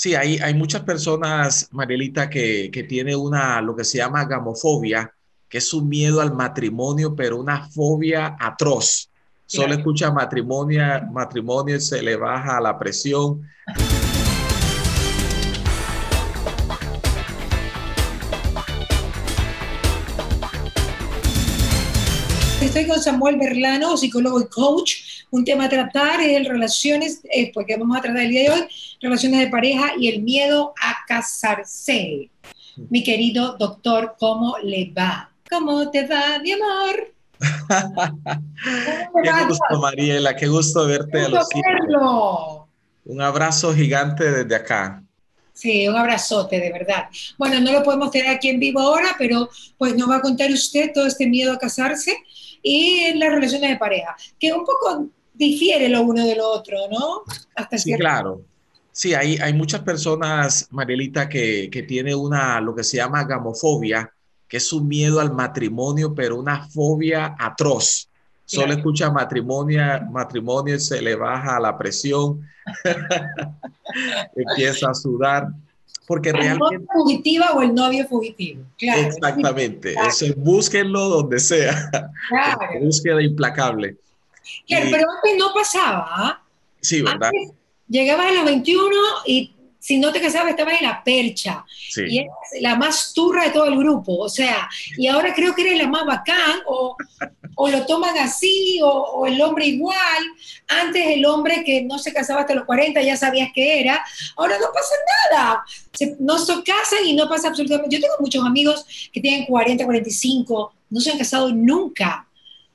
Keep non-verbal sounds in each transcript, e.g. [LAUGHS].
Sí, hay, hay muchas personas, Marielita, que, que tiene una, lo que se llama gamofobia, que es un miedo al matrimonio, pero una fobia atroz. Solo escucha matrimonio, matrimonio y se le baja la presión. Estoy con Samuel Berlano, psicólogo y coach. Un tema a tratar es relaciones, eh, porque vamos a tratar el día de hoy, relaciones de pareja y el miedo a casarse. Mi querido doctor, ¿cómo le va? ¿Cómo te va, mi amor? qué gusto, Mariela, qué gusto verte. a Un abrazo gigante desde acá. Sí, un abrazote, de verdad. Bueno, no lo podemos tener aquí en vivo ahora, pero pues nos va a contar usted todo este miedo a casarse y las relaciones de pareja, que un poco difiere lo uno de lo otro, ¿no? Hasta sí, claro. Sí, hay, hay muchas personas, Marielita, que, que tiene una, lo que se llama gamofobia, que es un miedo al matrimonio, pero una fobia atroz. Solo escucha matrimonio, matrimonio y se le baja la presión, [LAUGHS] empieza a sudar porque realmente... fugitiva o el novio fugitivo. Claro. Exactamente. Eso, búsquenlo donde sea. Claro. [LAUGHS] Búsqueda implacable. Claro, pero antes no pasaba. ¿ah? Sí, ¿verdad? llegabas a los 21 y si no te casabas estabas en la percha. Sí. Y eres la más turra de todo el grupo. O sea, y ahora creo que eres la más bacán o, o lo toman así o, o, el hombre igual. Antes el hombre que no se casaba hasta los 40 ya sabías que era. Ahora no pasa nada. Se, no se casan y no pasa absolutamente. Yo tengo muchos amigos que tienen 40, 45, no se han casado nunca.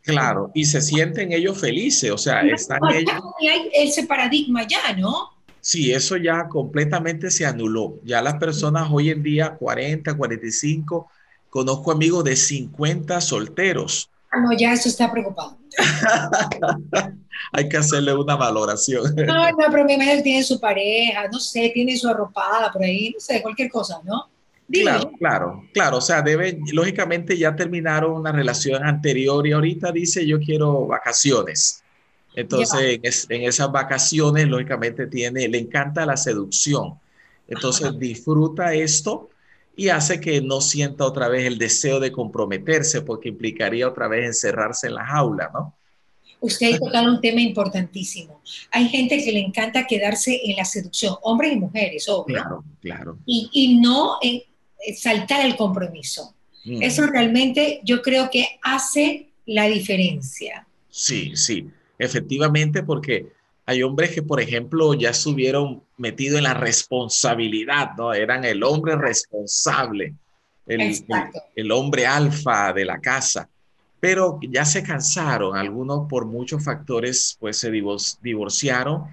Claro, y se sienten ellos felices, o sea, están ellos... Hay ese paradigma ya, ¿no? Sí, eso ya completamente se anuló. Ya las personas hoy en día, 40, 45, conozco amigos de 50 solteros. Ah, no, ya eso está preocupado. [LAUGHS] Hay que hacerle una valoración. No, no, pero mi madre tiene su pareja, no sé, tiene su arropada por ahí, no sé, cualquier cosa, ¿no? Claro, claro, claro. O sea, deben, lógicamente ya terminaron una relación anterior y ahorita dice yo quiero vacaciones. Entonces, en, esas vacaciones, lógicamente, tiene, le encanta la seducción. Entonces, disfruta esto y hace que no sienta otra vez el deseo de comprometerse, porque implicaría otra vez encerrarse en la jaula, ¿no? Usted ha tocado un tema importantísimo. Hay gente que le encanta quedarse en la seducción, hombres y mujeres, obvio. Claro, claro. Y, y no en, saltar el compromiso. Mm. Eso realmente yo creo que hace la diferencia. Sí, sí, efectivamente, porque hay hombres que, por ejemplo, ya estuvieron metidos en la responsabilidad, ¿no? Eran el hombre responsable, el, el, el hombre alfa de la casa pero ya se cansaron, algunos por muchos factores pues se divorciaron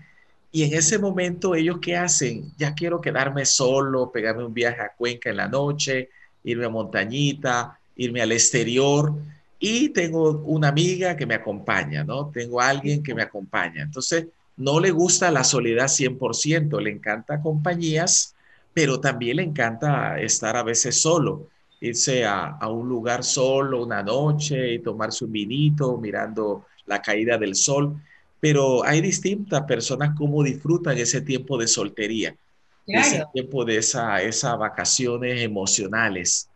y en ese momento ellos qué hacen? Ya quiero quedarme solo, pegarme un viaje a Cuenca en la noche, irme a montañita, irme al exterior y tengo una amiga que me acompaña, ¿no? Tengo alguien que me acompaña. Entonces, no le gusta la soledad 100%, le encanta compañías, pero también le encanta estar a veces solo irse a, a, un lugar solo una noche y tomarse un vinito mirando la caída del sol, pero hay distintas personas cómo disfrutan ese tiempo de soltería, claro. ese tiempo de esas esa vacaciones emocionales.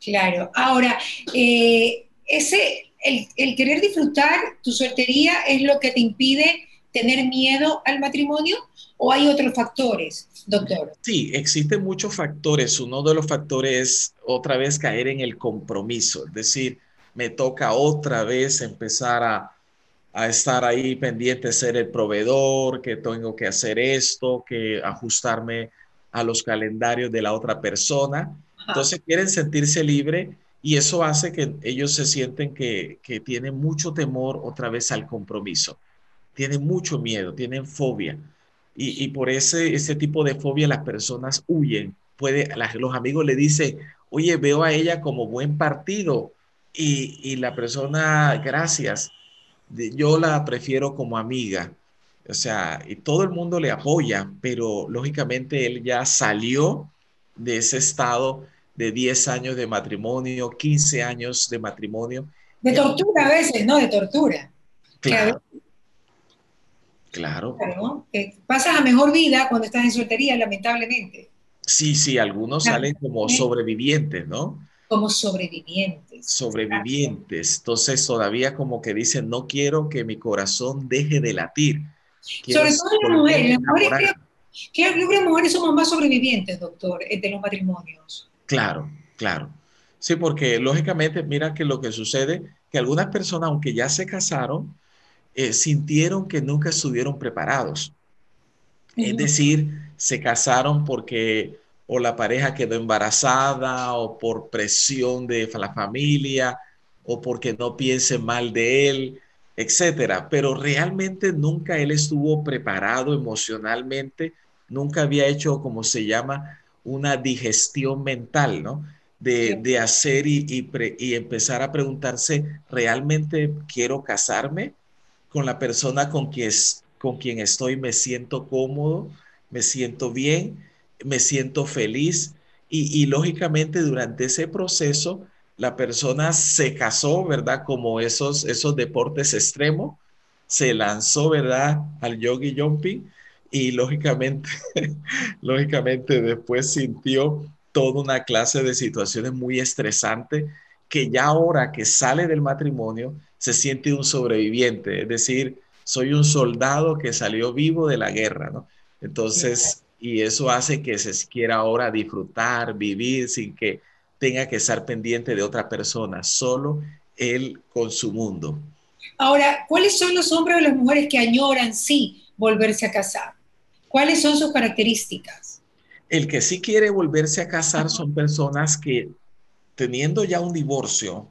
Claro, ahora, eh, ese, el, el querer disfrutar tu soltería es lo que te impide tener miedo al matrimonio o hay otros factores, doctor? Sí, existen muchos factores. Uno de los factores es otra vez caer en el compromiso, es decir, me toca otra vez empezar a, a estar ahí pendiente de ser el proveedor, que tengo que hacer esto, que ajustarme a los calendarios de la otra persona. Entonces quieren sentirse libre y eso hace que ellos se sienten que, que tienen mucho temor otra vez al compromiso tienen mucho miedo, tienen fobia. Y, y por ese, ese tipo de fobia las personas huyen. Puede, los amigos le dicen, oye, veo a ella como buen partido. Y, y la persona, gracias, yo la prefiero como amiga. O sea, y todo el mundo le apoya, pero lógicamente él ya salió de ese estado de 10 años de matrimonio, 15 años de matrimonio. De tortura a veces, ¿no? De tortura. Claro. Claro. pasas a mejor vida cuando estás en soltería, lamentablemente. Sí, sí, algunos salen como sobrevivientes, ¿no? Como sobrevivientes. Sobrevivientes. Entonces todavía como que dicen, no quiero que mi corazón deje de latir. Sobre todo las mujeres. Las mujeres creo, creo que las mujeres somos más sobrevivientes, doctor, de los matrimonios. Claro, claro. Sí, porque lógicamente, mira que lo que sucede, que algunas personas, aunque ya se casaron, eh, sintieron que nunca estuvieron preparados. Es decir, se casaron porque o la pareja quedó embarazada o por presión de la familia o porque no piense mal de él, etcétera. Pero realmente nunca él estuvo preparado emocionalmente, nunca había hecho, como se llama, una digestión mental, ¿no? De, hacer y, y, empezar a preguntarse, ¿realmente quiero casarme con la persona con quien, con quien estoy? ¿Me siento cómodo? ¿Me siento bien? ¿Me siento feliz? Y, y lógicamente durante ese proceso, la persona se casó, ¿verdad? Como esos, esos deportes extremos, se lanzó, ¿verdad? Al yogi jumping y lógicamente, [LAUGHS] lógicamente después sintió toda una clase de situaciones muy estresantes que ya ahora que sale del matrimonio se siente un sobreviviente, es decir, soy un soldado que salió vivo de la guerra, ¿no? Entonces, y eso hace que se quiera ahora disfrutar, vivir sin que tenga que estar pendiente de otra persona, solo él con su mundo. Ahora, ¿cuáles son los hombres o las mujeres que añoran sí volverse a casar? ¿Cuáles son sus características? El que sí quiere volverse a casar son personas que teniendo ya un divorcio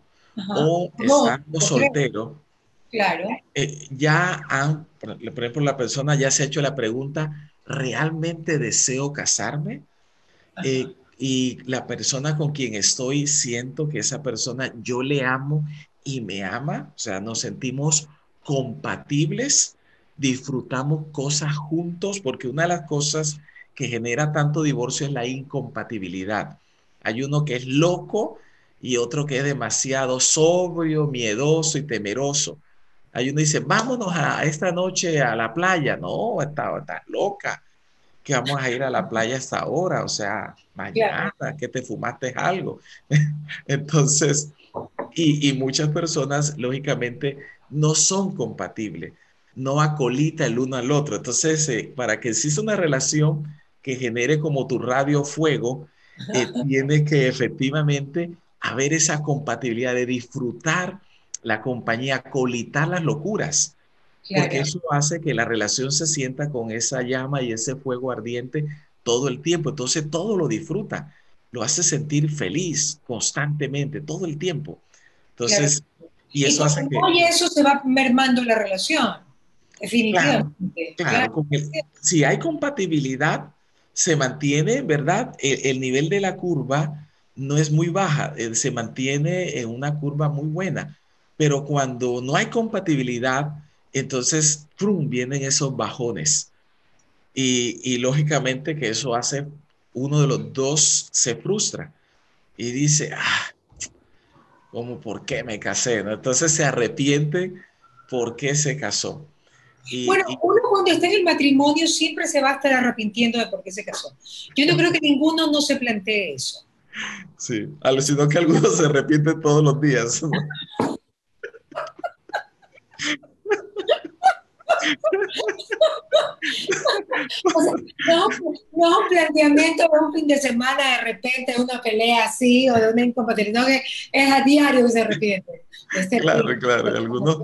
o estando soltero, claro. Eh, ya han, por ejemplo, la persona ya se ha hecho la pregunta, ¿realmente deseo casarme? Eh, y la persona con quien estoy, siento que esa persona yo le amo y me ama, o sea, nos sentimos compatibles disfrutamos cosas juntos, porque una de las cosas que genera tanto divorcio es la incompatibilidad. Hay uno que es loco y otro que es demasiado sobrio, miedoso y temeroso. Hay uno que dice, vámonos a esta noche a la playa. No, está, está loca que vamos a ir a la playa hasta ahora, o sea, mañana, que te fumaste algo. [LAUGHS] Entonces, y, y muchas personas, lógicamente, no son compatibles no acolita el uno al otro. Entonces, eh, para que exista una relación que genere como tu radio fuego, eh, tiene que efectivamente haber esa compatibilidad de disfrutar la compañía, acolitar las locuras. Porque eso hace que la relación se sienta con esa llama y ese fuego ardiente todo el tiempo. Entonces todo lo disfruta, lo hace sentir feliz constantemente, todo el tiempo. Entonces, y eso hace que... Oye, eso se va mermando la relación. Definitivamente. Claro, si hay compatibilidad, se mantiene, ¿verdad? El, nivel de la curva no es muy baja, eh, se mantiene en una curva muy buena. Pero cuando no hay compatibilidad, entonces ¡prum! vienen esos bajones. Y, y, lógicamente que eso hace uno de los dos se frustra y dice, ah, ¿cómo por qué me casé? Entonces se arrepiente por qué se casó bueno, uno cuando está en el matrimonio siempre se va a estar arrepintiendo de por qué se casó. Yo no creo que ninguno no se plantee eso. Sí, sino que algunos se arrepienten todos los días. no, [LAUGHS] no un planteamiento de un fin de semana de repente, de una pelea así o de una incompatibilidad, que es a diario que se arrepiente. Este claro, claro, algunos,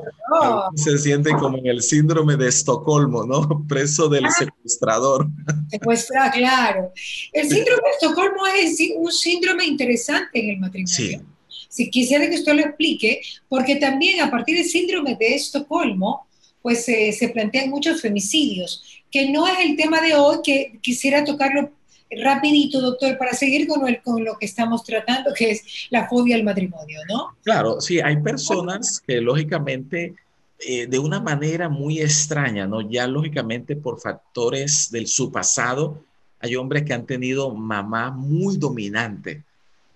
se sienten como en el síndrome de Estocolmo, ¿no? Preso del ah. secuestrador. Secuestra, claro. El síndrome de Estocolmo es un síndrome interesante en el matrimonio. Sí. Si quisiera que usted lo explique, porque también a partir del síndrome de Estocolmo, pues se plantean muchos femicidios, que no es el tema de hoy, que quisiera tocarlo rapidito, doctor, para seguir con, el, con lo que estamos tratando, que es la fobia al matrimonio, ¿no? Claro, sí, hay personas que lógicamente eh, de una manera muy extraña, ¿no? Ya lógicamente por factores del su pasado, hay hombres que han tenido mamá muy dominante,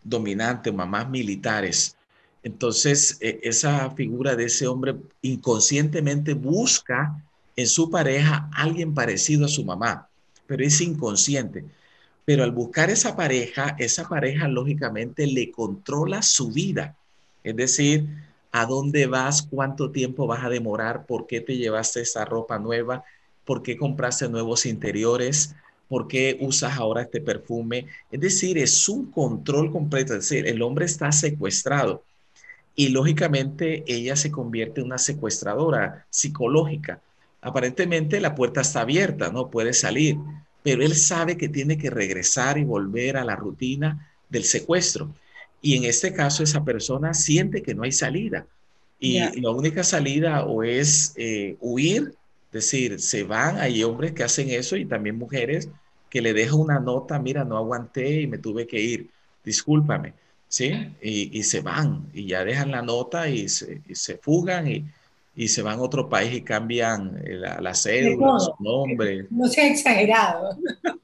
dominante, mamás militares. Entonces, e, esa figura de ese hombre inconscientemente busca en su pareja alguien parecido a su mamá, pero es inconsciente. Pero al buscar esa pareja, esa pareja lógicamente le controla su vida. Es decir, a dónde vas, cuánto tiempo vas a demorar, por qué te llevaste esa ropa nueva, por qué compraste nuevos interiores, por qué usas ahora este perfume. Es decir, es un control completo. Es decir, el hombre está secuestrado y lógicamente ella se convierte en una secuestradora psicológica. Aparentemente la puerta está abierta, no puede salir, pero él sabe que tiene que regresar y volver a la rutina del secuestro. Y en este caso esa persona siente que no hay salida. Y la única salida o es eh, huir, es decir, se van, hay hombres que hacen eso y también mujeres que le dejan una nota, mira, no aguanté y me tuve que ir, discúlpame, ¿sí? Y, se van y ya dejan la nota y se, se fugan y, y, se van a otro país y cambian la, la cédula, su nombre. [LAUGHS] No sea exagerado.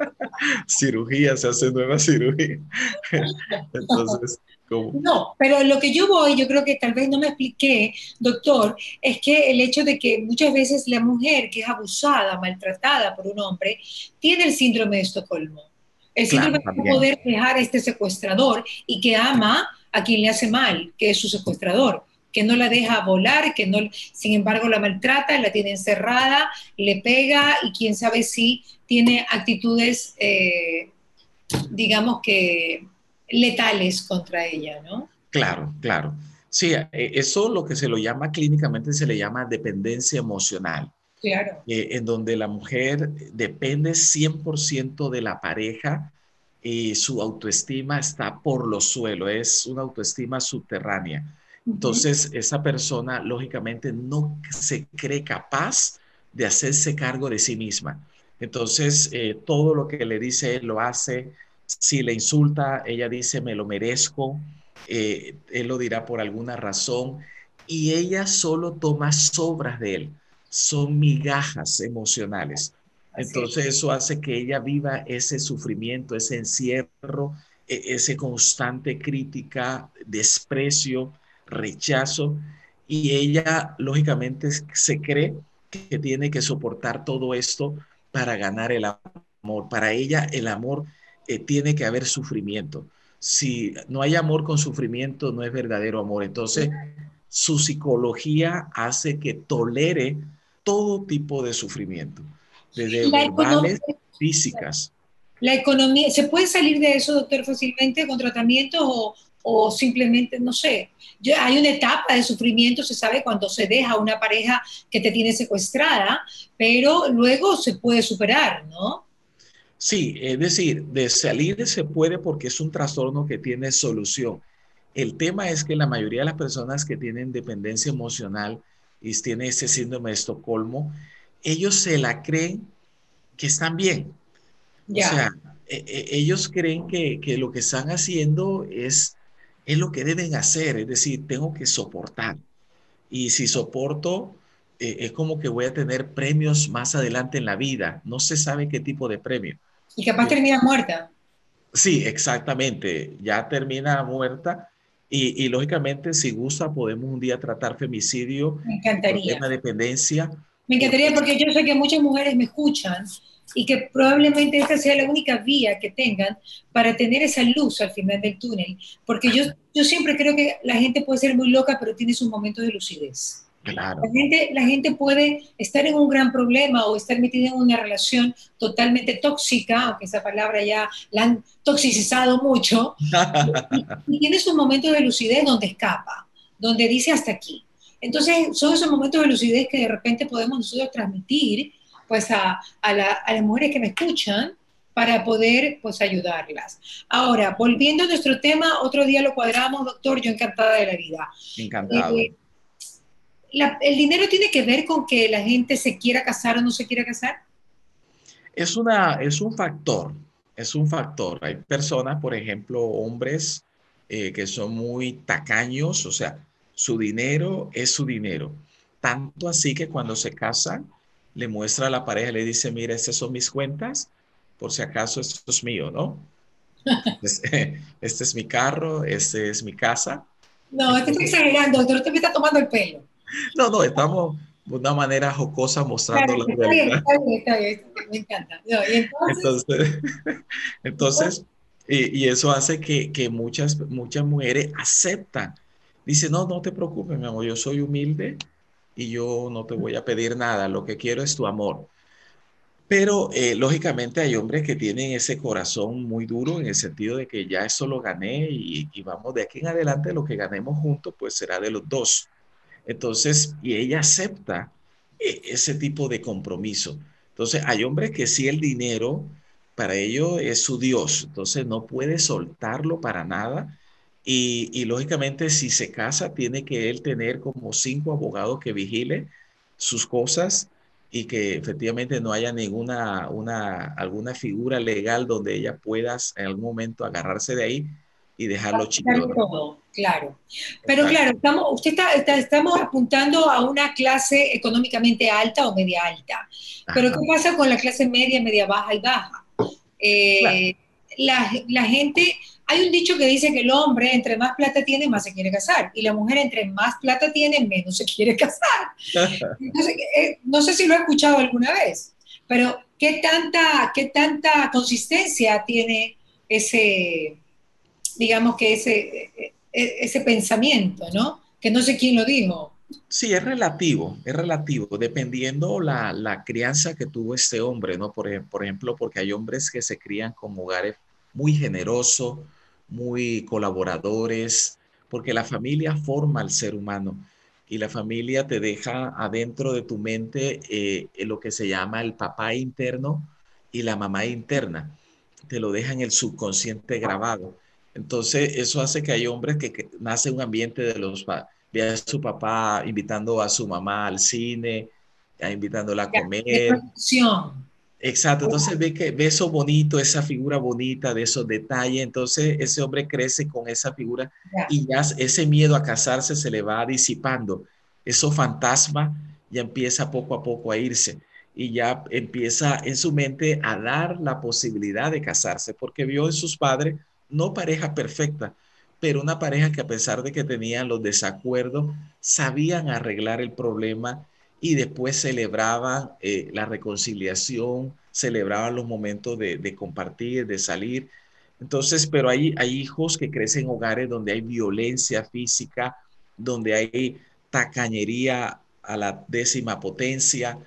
[LAUGHS] cirugía, se hace nueva cirugía. [LAUGHS] Entonces, no, pero lo que yo voy, yo creo que tal vez no me expliqué, doctor, es que el hecho de que muchas veces la mujer que es abusada, maltratada por un hombre, tiene el síndrome de Estocolmo. El síndrome de poder dejar a este secuestrador y que ama a quien le hace mal, que es su secuestrador que no la deja volar, que no, sin embargo la maltrata, la tiene encerrada, le pega y quién sabe si tiene actitudes, eh, digamos que letales contra ella, ¿no? Claro, claro. Sí, eh, eso lo que se lo llama clínicamente se le llama dependencia emocional. Claro. Eh, en donde la mujer depende 100% de la pareja y su autoestima está por los suelos, es una autoestima subterránea. Entonces, esa persona lógicamente no se cree capaz de hacerse cargo de sí misma. Entonces, eh, todo lo que le dice él lo hace, si le insulta, ella dice, me lo merezco. Eh, él lo dirá por alguna razón. Y ella solo toma sobras de él. Son migajas emocionales. Entonces eso hace que ella viva ese sufrimiento, ese encierro, e, ese constante crítica, desprecio, rechazo. Y ella, lógicamente, se cree que tiene que soportar todo esto para ganar el amor. Para ella, el amor eh, tiene que haber sufrimiento. Si no hay amor con sufrimiento, no es verdadero amor. Entonces, su psicología hace que tolere todo tipo de sufrimiento, desde verbales, físicas. La economía, ¿se puede salir de eso, doctor, fácilmente con tratamiento o, o simplemente, no sé, hay una etapa de sufrimiento, se sabe cuando se deja una pareja que te tiene secuestrada, pero luego se puede superar, ¿no? Sí, es decir, de salir se puede porque es un trastorno que tiene solución. El tema es que la mayoría de las personas que tienen dependencia emocional y tienen ese síndrome de Estocolmo, ellos se la creen que están bien. O sea, e, e, ellos creen que, que, lo que están haciendo es, es lo que deben hacer, es decir, tengo que soportar. Y si soporto, eh, es como que voy a tener premios más adelante en la vida. No se sabe qué tipo de premio. Y capaz termina muerta. Sí, exactamente. Ya termina muerta. Y, lógicamente, si gusta, podemos un día tratar femicidio. Me encantaría. Tema dependencia. Me encantaría porque yo sé que muchas mujeres me escuchan y que probablemente esta sea la única vía que tengan para tener esa luz al final del túnel. Porque yo, yo siempre creo que la gente puede ser muy loca, pero tiene sus momentos de lucidez. La, gente, la gente puede estar en un gran problema o estar metida en una relación totalmente tóxica, aunque esa palabra ya la han toxicizado mucho, [LAUGHS] y, tiene sus momentos de lucidez donde escapa, donde dice hasta aquí. Entonces, son esos momentos de lucidez que de repente podemos nosotros transmitir pues, a, a, las mujeres que me escuchan para poder pues ayudarlas. Ahora, volviendo a nuestro tema, otro día lo cuadramos, doctor, yo encantada de la vida. Encantado. Eh, ¿el dinero tiene que ver con que la gente se quiera casar o no se quiera casar? Es, una, es un factor, es un factor. Hay personas, por ejemplo, hombres eh, que son muy tacaños, o sea, su dinero es su dinero. Tanto así que cuando se casan, le muestra a la pareja, le dice, mira, estas son mis cuentas, por si acaso esto es mío, ¿no? [LAUGHS] este, este es mi carro, este es mi casa. No, estoy exagerando, doctor, usted me está tomando el pelo. [LAUGHS] No, no, estamos, una manera jocosa mostrando la realidad. me encanta. entonces, entonces, [LAUGHS] y, eso hace que, que, muchas, muchas mujeres aceptan. Dice, no, no te preocupes, mi amor, yo soy humilde y yo no te voy a pedir nada, lo que quiero es tu amor. Pero eh, lógicamente hay hombres que tienen ese corazón muy duro en el sentido de que ya eso lo gané y, y, vamos de aquí en adelante lo que ganemos juntos pues será de los dos. Entonces, y ella acepta eh, ese tipo de compromiso. Entonces, hay hombres que sí el dinero para ellos es su Dios, entonces no puede soltarlo para nada. Y, lógicamente si se casa tiene que él tener como cinco abogados que vigile sus cosas y que efectivamente no haya ninguna una, alguna figura legal donde ella pueda en algún momento agarrarse de ahí y dejarlo chico. Claro, pero claro, estamos, usted está, estamos apuntando a una clase económicamente alta o media alta. Pero ¿qué pasa con la clase media, media baja y baja? Eh, la, la, gente, hay un dicho que dice que el hombre entre más plata tiene, más se quiere casar, y la mujer entre más plata tiene, menos se quiere casar. [LAUGHS] Entonces, eh, no sé si lo he escuchado alguna vez, pero ¿qué tanta, qué tanta consistencia tiene ese, digamos que ese, ese pensamiento, ¿no? Que no sé quién lo dijo. Sí, es relativo, es relativo, dependiendo la, la crianza que tuvo este hombre, ¿no? Por, por ejemplo, porque hay hombres que se crían con hogares muy generosos, muy colaboradores, porque la familia forma al ser humano y la familia te deja adentro de tu mente eh, lo que se llama el papá interno y la mamá interna. Te lo deja en el subconsciente grabado. Entonces, eso hace que hay hombres que, nace un ambiente de los ve a su papá invitando a su mamá al cine, invitándola a comer. Exacto, entonces ve que ve eso bonito, esa figura bonita de esos detalles, entonces ese hombre crece con esa figura y ya ese miedo a casarse se le va disipando, eso fantasma ya empieza poco a poco a irse y ya empieza en su mente a dar la posibilidad de casarse porque vio en sus padres no pareja perfecta, pero una pareja que a pesar de que tenían los desacuerdos, sabían arreglar el problema y después celebraban eh, la reconciliación, celebraban los momentos de, compartir, de salir. Entonces, pero hay, hay hijos que crecen en hogares donde hay violencia física, donde hay tacañería a la décima potencia,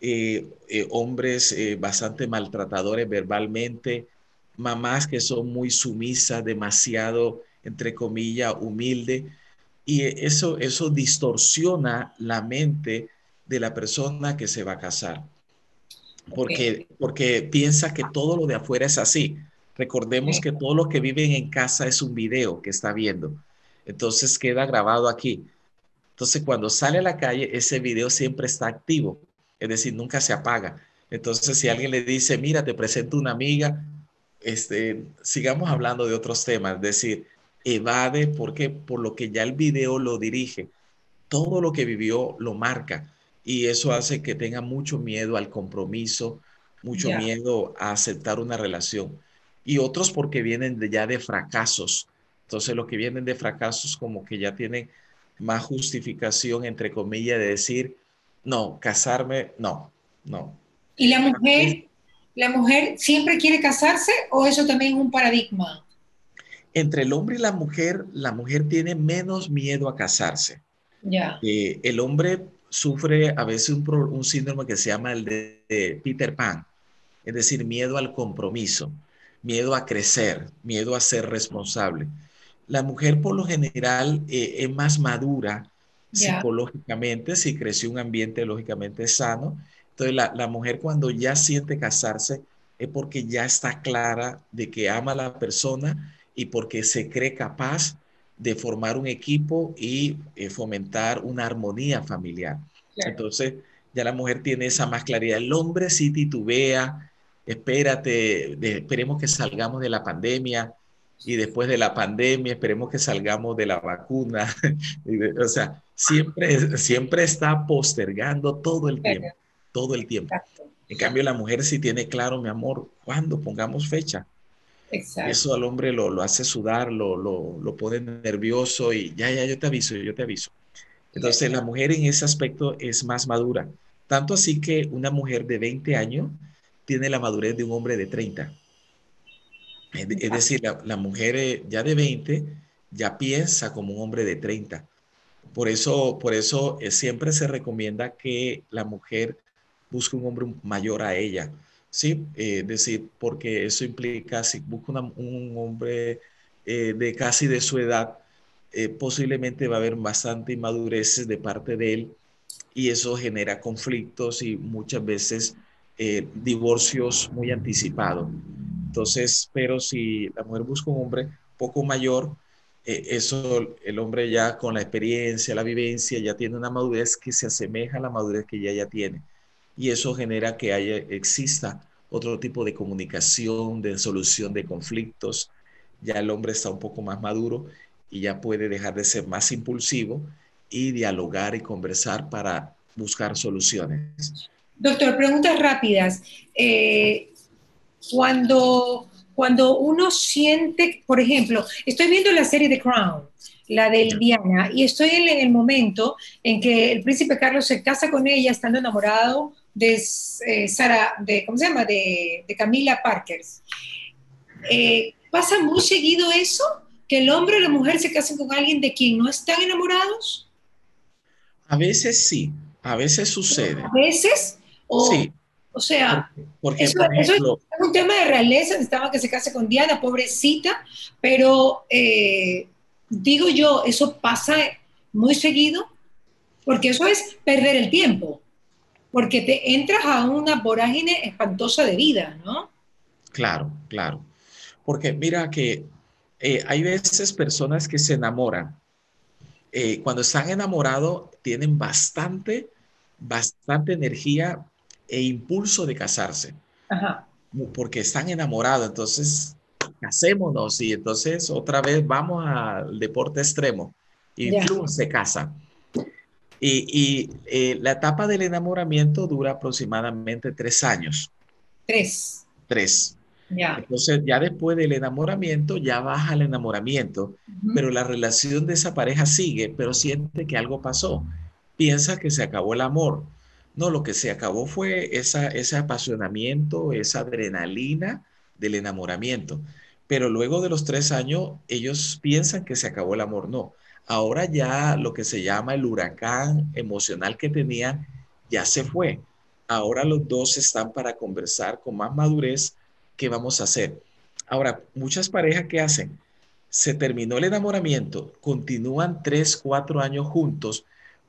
eh, eh, hombres bastante maltratadores verbalmente, mamás que son muy sumisas, demasiado, entre comillas, humilde, y eso, eso distorsiona la mente de la persona que se va a casar, porque, porque piensa que todo lo de afuera es así. Recordemos que todo lo que viven en casa es un video que está viendo, entonces queda grabado aquí. Entonces, cuando sale a la calle, ese video siempre está activo, es decir, nunca se apaga. Entonces, si alguien le dice, mira, te presento una amiga, este, sigamos hablando de otros temas, es decir, evade porque por lo que ya el video lo dirige, todo lo que vivió lo marca y eso hace que tenga mucho miedo al compromiso, mucho miedo a aceptar una relación y otros porque vienen de, ya de fracasos. Entonces, los que vienen de fracasos como que ya tienen más justificación, entre comillas, de decir, no, casarme, no, no. ¿Y la mujer ¿La mujer siempre quiere casarse o eso también es un paradigma? Entre el hombre y la mujer, la mujer tiene menos miedo a casarse. Ya. Eh, el hombre sufre a veces un, síndrome que se llama el de, Peter Pan, es decir, miedo al compromiso, miedo a crecer, miedo a ser responsable. La mujer por lo general eh, es más madura psicológicamente, si creció un ambiente lógicamente sano entonces, la, mujer cuando ya siente casarse es porque ya está clara de que ama a la persona y porque se cree capaz de formar un equipo y eh, fomentar una armonía familiar. Entonces, ya la mujer tiene esa más claridad. El hombre sí titubea, espérate, esperemos que salgamos de la pandemia y después de la pandemia esperemos que salgamos de la vacuna. [LAUGHS] o sea, siempre, siempre está postergando todo el tiempo todo el tiempo. En cambio, la mujer sí tiene claro, mi amor, cuando pongamos fecha. Eso al hombre lo, lo hace sudar, lo, lo, lo, pone nervioso y ya, ya, yo te aviso, yo te aviso. Entonces la mujer en ese aspecto es más madura. Tanto así que una mujer de 20 años tiene la madurez de un hombre de 30. Es, decir, la, mujer eh, ya de 20 ya piensa como un hombre de 30. Por eso, por eso eh, siempre se recomienda que la mujer busque un hombre mayor a ella. Sí, eh, decir, porque eso implica, si busca un hombre de casi de su edad, posiblemente va a haber bastante inmadureces de parte de él y eso genera conflictos y muchas veces divorcios muy anticipados. Entonces, pero si la mujer busca un hombre poco mayor, eh, eso el hombre ya con la experiencia, la vivencia, ya tiene una madurez que se asemeja a la madurez que ella ya tiene. Y eso genera que haya, exista otro tipo de comunicación, de solución de conflictos. Ya el hombre está un poco más maduro y ya puede dejar de ser más impulsivo y dialogar y conversar para buscar soluciones. Doctor, preguntas rápidas. Eh, cuando, cuando uno siente, por ejemplo, estoy viendo la serie The Crown, la de Diana, y estoy en, el momento en que el príncipe Carlos se casa con ella estando enamorado de eh, Sara, de, ¿cómo se llama? De, Camila Parker. Eh, ¿Pasa muy seguido eso? ¿Que el hombre y la mujer se casen con alguien de quien no están enamorados? A veces sí, a veces sucede. ¿A veces? sí, o sea, eso, es un tema de realeza, necesitaba que se case con Diana, pobrecita, pero eh, digo yo, eso pasa muy seguido, porque eso es perder el tiempo, porque te entras a una vorágine espantosa de vida, ¿no? Claro, claro. Porque mira que eh, hay veces personas que se enamoran. Eh, cuando están enamorados tienen bastante, bastante energía e impulso de casarse. Porque están enamorados, entonces casémonos y entonces otra vez vamos al deporte extremo y se casa. Y, eh, la etapa del enamoramiento dura aproximadamente tres años. Tres. Tres. Entonces ya después del enamoramiento ya baja el enamoramiento, pero la relación de esa pareja sigue, pero siente que algo pasó. Piensa que se acabó el amor no, lo que se acabó fue esa, ese apasionamiento, esa adrenalina del enamoramiento. Pero luego de los tres años, ellos piensan que se acabó el amor. No, ahora ya lo que se llama el huracán emocional que tenían ya se fue. Ahora los dos están para conversar con más madurez qué vamos a hacer. Ahora, muchas parejas que hacen, se terminó el enamoramiento, continúan tres, cuatro años juntos,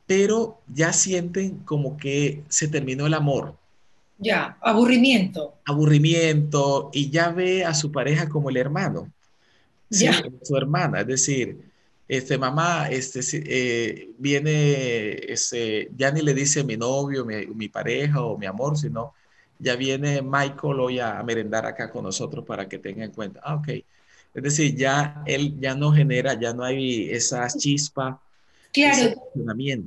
pero ya sienten como que se terminó el amor. Ya, aburrimiento. Aburrimiento y ya ve a su pareja como el hermano. Ya. su hermana, es decir, este mamá, este eh, viene, este, ya ni le dice mi novio, mi, pareja o mi amor, sino ya viene Michael hoy a, merendar acá con nosotros para que tenga en cuenta. Ah, ok. Es decir, ya él ya no genera, ya no hay esa chispa, Claro,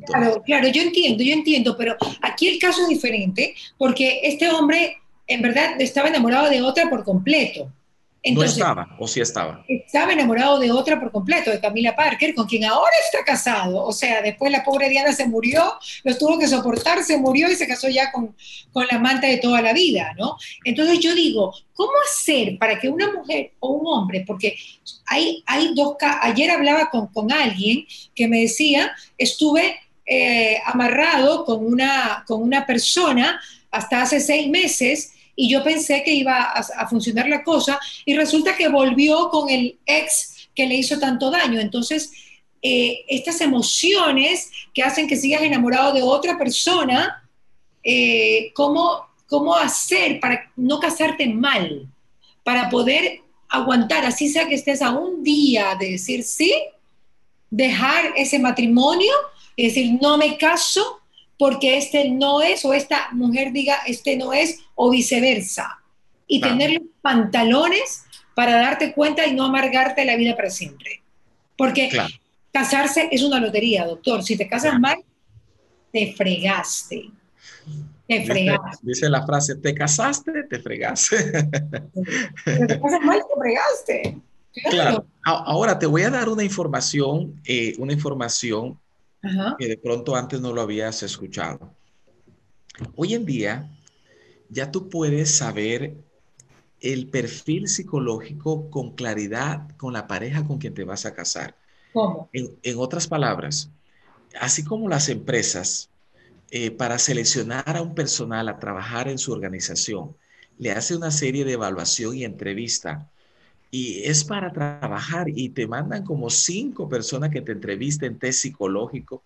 claro, claro, yo entiendo, yo entiendo, pero aquí el caso es diferente porque este hombre en verdad estaba enamorado de otra por completo no estaba, o sí estaba. Estaba enamorado de otra por completo, de Camila Parker, con quien ahora está casado. O sea, después la pobre Diana se murió, los tuvo que soportar, se murió y se casó ya con, con la amante de toda la vida, ¿no? Entonces yo digo, ¿cómo hacer para que una mujer o un hombre, porque hay, hay dos, ayer hablaba con, con alguien que me decía, estuve eh, amarrado con una, con una persona hasta hace seis meses y yo pensé que iba a, funcionar la cosa y resulta que volvió con el ex que le hizo tanto daño. Entonces, eh, estas emociones que hacen que sigas enamorado de otra persona, eh, ¿cómo, ¿cómo hacer para no casarte mal? Para poder aguantar, así sea que estés a un día de decir sí, dejar ese matrimonio y decir no me caso porque este no es, o esta mujer diga este no es, o viceversa. Y tener los pantalones para darte cuenta y no amargarte la vida para siempre. Porque casarse es una lotería, doctor. Si te casas mal, te fregaste. Te fregaste. Dice, la frase, te casaste, te fregaste. Si te casas mal, te fregaste. Claro. Ahora te voy a dar una información, eh, una información que de pronto antes no lo habías escuchado. Hoy en día ya tú puedes saber el perfil psicológico con claridad con la pareja con quien te vas a casar. ¿Cómo? En, otras palabras, así como las empresas, eh, para seleccionar a un personal a trabajar en su organización, le hace una serie de evaluación y entrevista y es para trabajar y te mandan como cinco personas que te entrevisten test psicológico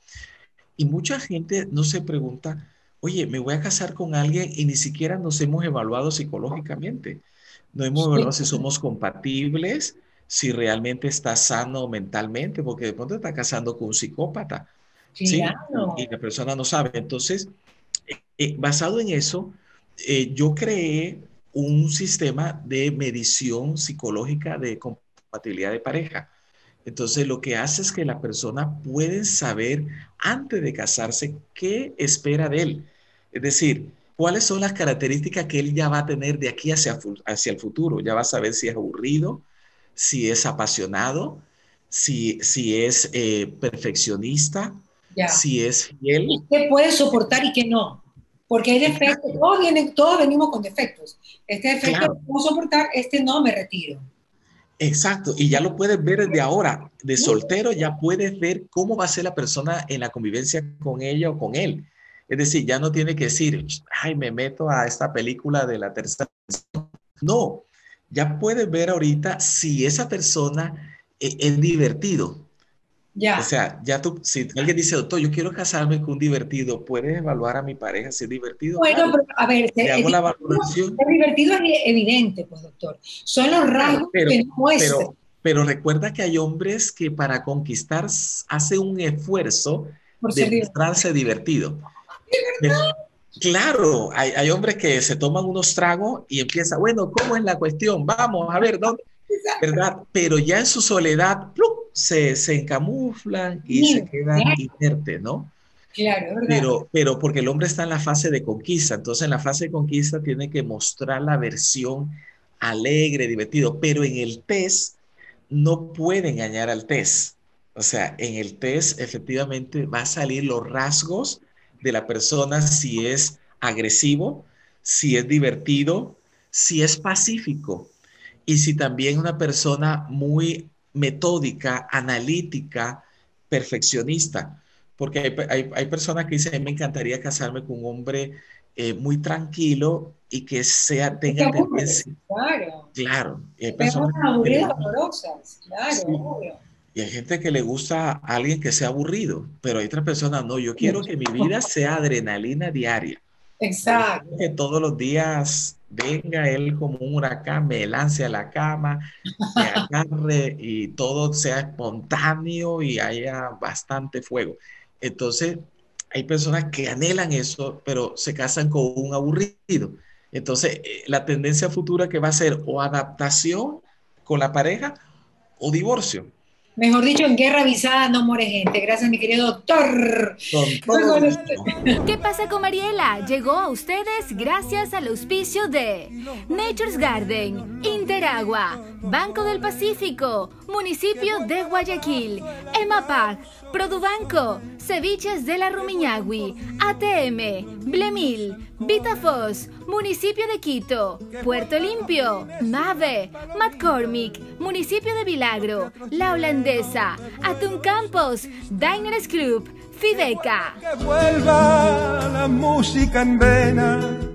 y mucha gente no se pregunta, oye, me voy a casar con alguien y ni siquiera nos hemos evaluado psicológicamente. No hemos evaluado si somos compatibles, si realmente está sano mentalmente, porque de pronto está casando con un psicópata. ¿sí? Y la persona no sabe. Entonces, eh, eh, basado en eso, eh, yo creé un sistema de medición psicológica de compatibilidad de pareja. Entonces, lo que hace es que la persona puede saber antes de casarse qué espera de él. Es decir, cuáles son las características que él ya va a tener de aquí hacia, hacia el futuro. Ya va a saber si es aburrido, si es apasionado, si, si es eh, perfeccionista, si es fiel. ¿Qué puede soportar y qué no? Porque hay defectos, todos, vienen, todos venimos con defectos. Este defecto lo puedo soportar, este no, me retiro. Exacto, y ya lo puedes ver desde ahora, de soltero ya puedes ver cómo va a ser la persona en la convivencia con ella o con él. Es decir, ya no tiene que decir, ay, me meto a esta película de la tercera. No, ya puedes ver ahorita si esa persona eh, es divertido, o sea, ya tú, si alguien dice, doctor, yo quiero casarme con un divertido, ¿puedes evaluar a mi pareja si es divertido? Bueno, pero a ver, ¿Le hago la valoración? Es divertido es eviente, pues, doctor. Son los rasgos pero, que Pero, pero recuerda que hay hombres que para conquistar hacen un esfuerzo de mostrarse divertido. [LAUGHS] Claro, hay, hay, hombres que se toman unos tragos y empieza, bueno, ¿cómo es la cuestión? Vamos a ver, ¿dónde? [LAUGHS] ¿Verdad? Pero ya en su soledad, se, se encamuflan y se quedan inertes, ¿no? Claro, ¿verdad? Pero, pero porque el hombre está en la fase de conquista, entonces en la fase de conquista tiene que mostrar la versión alegre, divertido, pero en el test no puede engañar al test. O sea, en el test efectivamente va a salir los rasgos de la persona si es agresivo, si es divertido, si es pacífico y si también una persona muy metódica, analítica, perfeccionista. Porque hay, personas que dicen, me encantaría casarme con un hombre eh, muy tranquilo y que sea, tenga tendencia. Claro. Claro. Y hay personas aburridas, dolorosas, claro, Y hay gente que le gusta a alguien que sea aburrido, pero hay otras personas, no, yo quiero que mi vida sea adrenalina diaria. Exacto. Que todos los días venga él como un huracán, me lance a la cama, me agarre y todo sea espontáneo y haya bastante fuego. Entonces, hay personas que anhelan eso, pero se casan con un aburrido. Entonces, eh, la tendencia futura que va a ser o adaptación con la pareja o divorcio. Mejor dicho, en guerra avisada no muere gente. Gracias, mi querido doctor. ¿Qué pasa con Mariela? Llegó a ustedes gracias al auspicio de Nature's Garden, Interagua, Banco del Pacífico, Municipio de Guayaquil, EMAPAC, Produbanco, Ceviches de la Rumiñahui, ATM, Blemil, Vitafos, Municipio de Quito, Puerto Limpio, Mave, McCormick, Municipio de Vilagro, La Holandesa, Atún Campos, Diners Club, Fideca. Que vuelva la música en vena